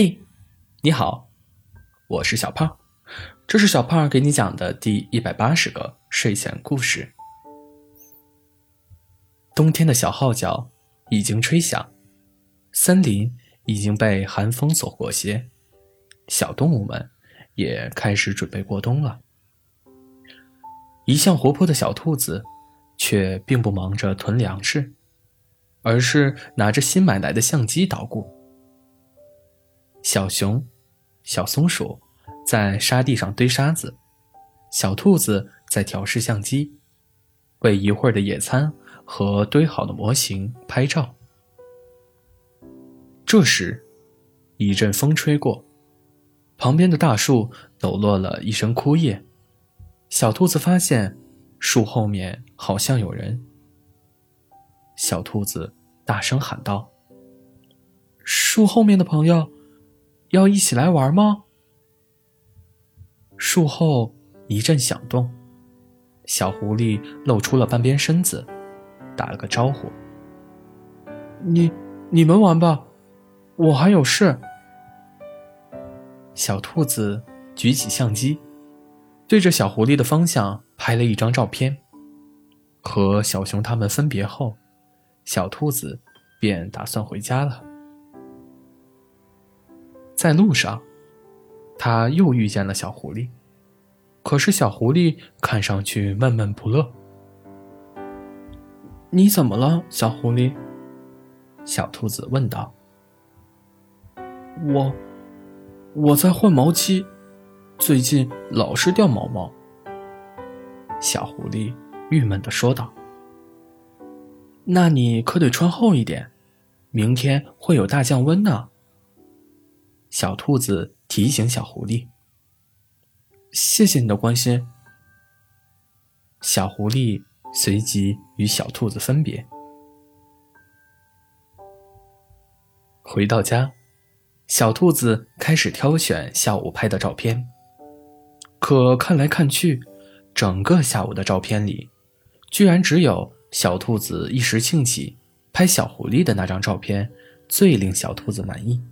嘿，你好，我是小胖，这是小胖给你讲的第一百八十个睡前故事。冬天的小号角已经吹响，森林已经被寒风所裹挟，小动物们也开始准备过冬了。一向活泼的小兔子，却并不忙着囤粮食，而是拿着新买来的相机捣鼓。小熊、小松鼠在沙地上堆沙子，小兔子在调试相机，为一会儿的野餐和堆好的模型拍照。这时，一阵风吹过，旁边的大树抖落了一身枯叶。小兔子发现树后面好像有人。小兔子大声喊道：“树后面的朋友！”要一起来玩吗？树后一阵响动，小狐狸露出了半边身子，打了个招呼：“你你们玩吧，我还有事。”小兔子举起相机，对着小狐狸的方向拍了一张照片。和小熊他们分别后，小兔子便打算回家了。在路上，他又遇见了小狐狸。可是小狐狸看上去闷闷不乐。“你怎么了，小狐狸？”小兔子问道。“我，我在换毛期，最近老是掉毛毛。”小狐狸郁闷的说道。“那你可得穿厚一点，明天会有大降温呢。”小兔子提醒小狐狸：“谢谢你的关心。”小狐狸随即与小兔子分别。回到家，小兔子开始挑选下午拍的照片。可看来看去，整个下午的照片里，居然只有小兔子一时兴起拍小狐狸的那张照片最令小兔子满意。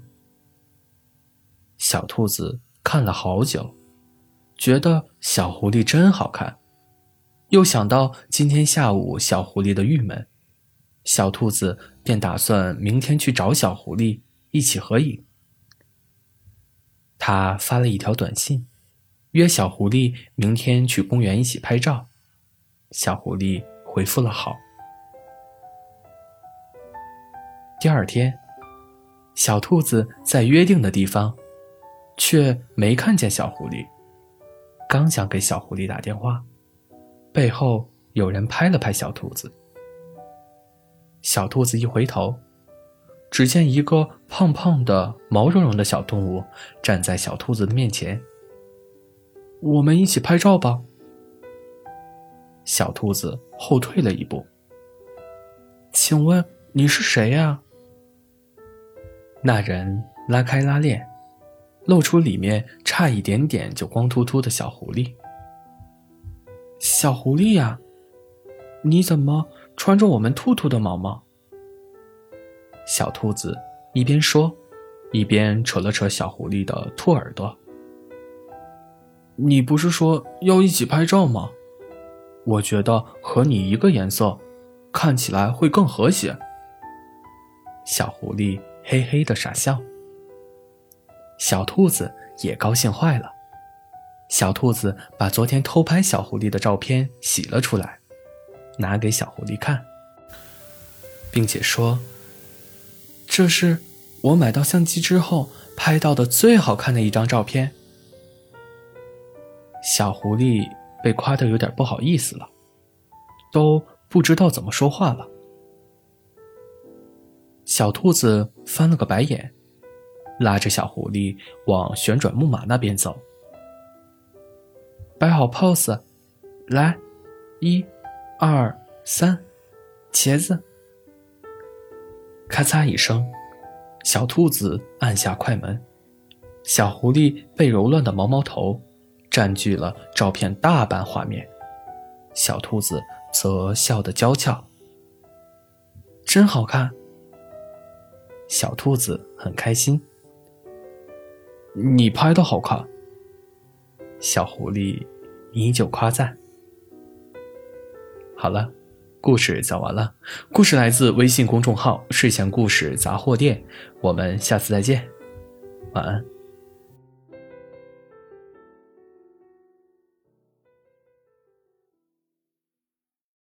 小兔子看了好久，觉得小狐狸真好看，又想到今天下午小狐狸的郁闷，小兔子便打算明天去找小狐狸一起合影。他发了一条短信，约小狐狸明天去公园一起拍照。小狐狸回复了好。第二天，小兔子在约定的地方。却没看见小狐狸，刚想给小狐狸打电话，背后有人拍了拍小兔子。小兔子一回头，只见一个胖胖的、毛茸茸的小动物站在小兔子的面前。我们一起拍照吧。小兔子后退了一步。请问你是谁呀？那人拉开拉链。露出里面差一点点就光秃秃的小狐狸。小狐狸呀，你怎么穿着我们兔兔的毛毛？小兔子一边说，一边扯了扯小狐狸的兔耳朵。你不是说要一起拍照吗？我觉得和你一个颜色，看起来会更和谐。小狐狸嘿嘿的傻笑。小兔子也高兴坏了。小兔子把昨天偷拍小狐狸的照片洗了出来，拿给小狐狸看，并且说：“这是我买到相机之后拍到的最好看的一张照片。”小狐狸被夸得有点不好意思了，都不知道怎么说话了。小兔子翻了个白眼。拉着小狐狸往旋转木马那边走，摆好 pose，来，一、二、三，茄子！咔嚓一声，小兔子按下快门，小狐狸被揉乱的毛毛头占据了照片大半画面，小兔子则笑得娇俏，真好看。小兔子很开心。你拍的好看。小狐狸依旧夸赞。好了，故事讲完了。故事来自微信公众号“睡前故事杂货店”。我们下次再见，晚安。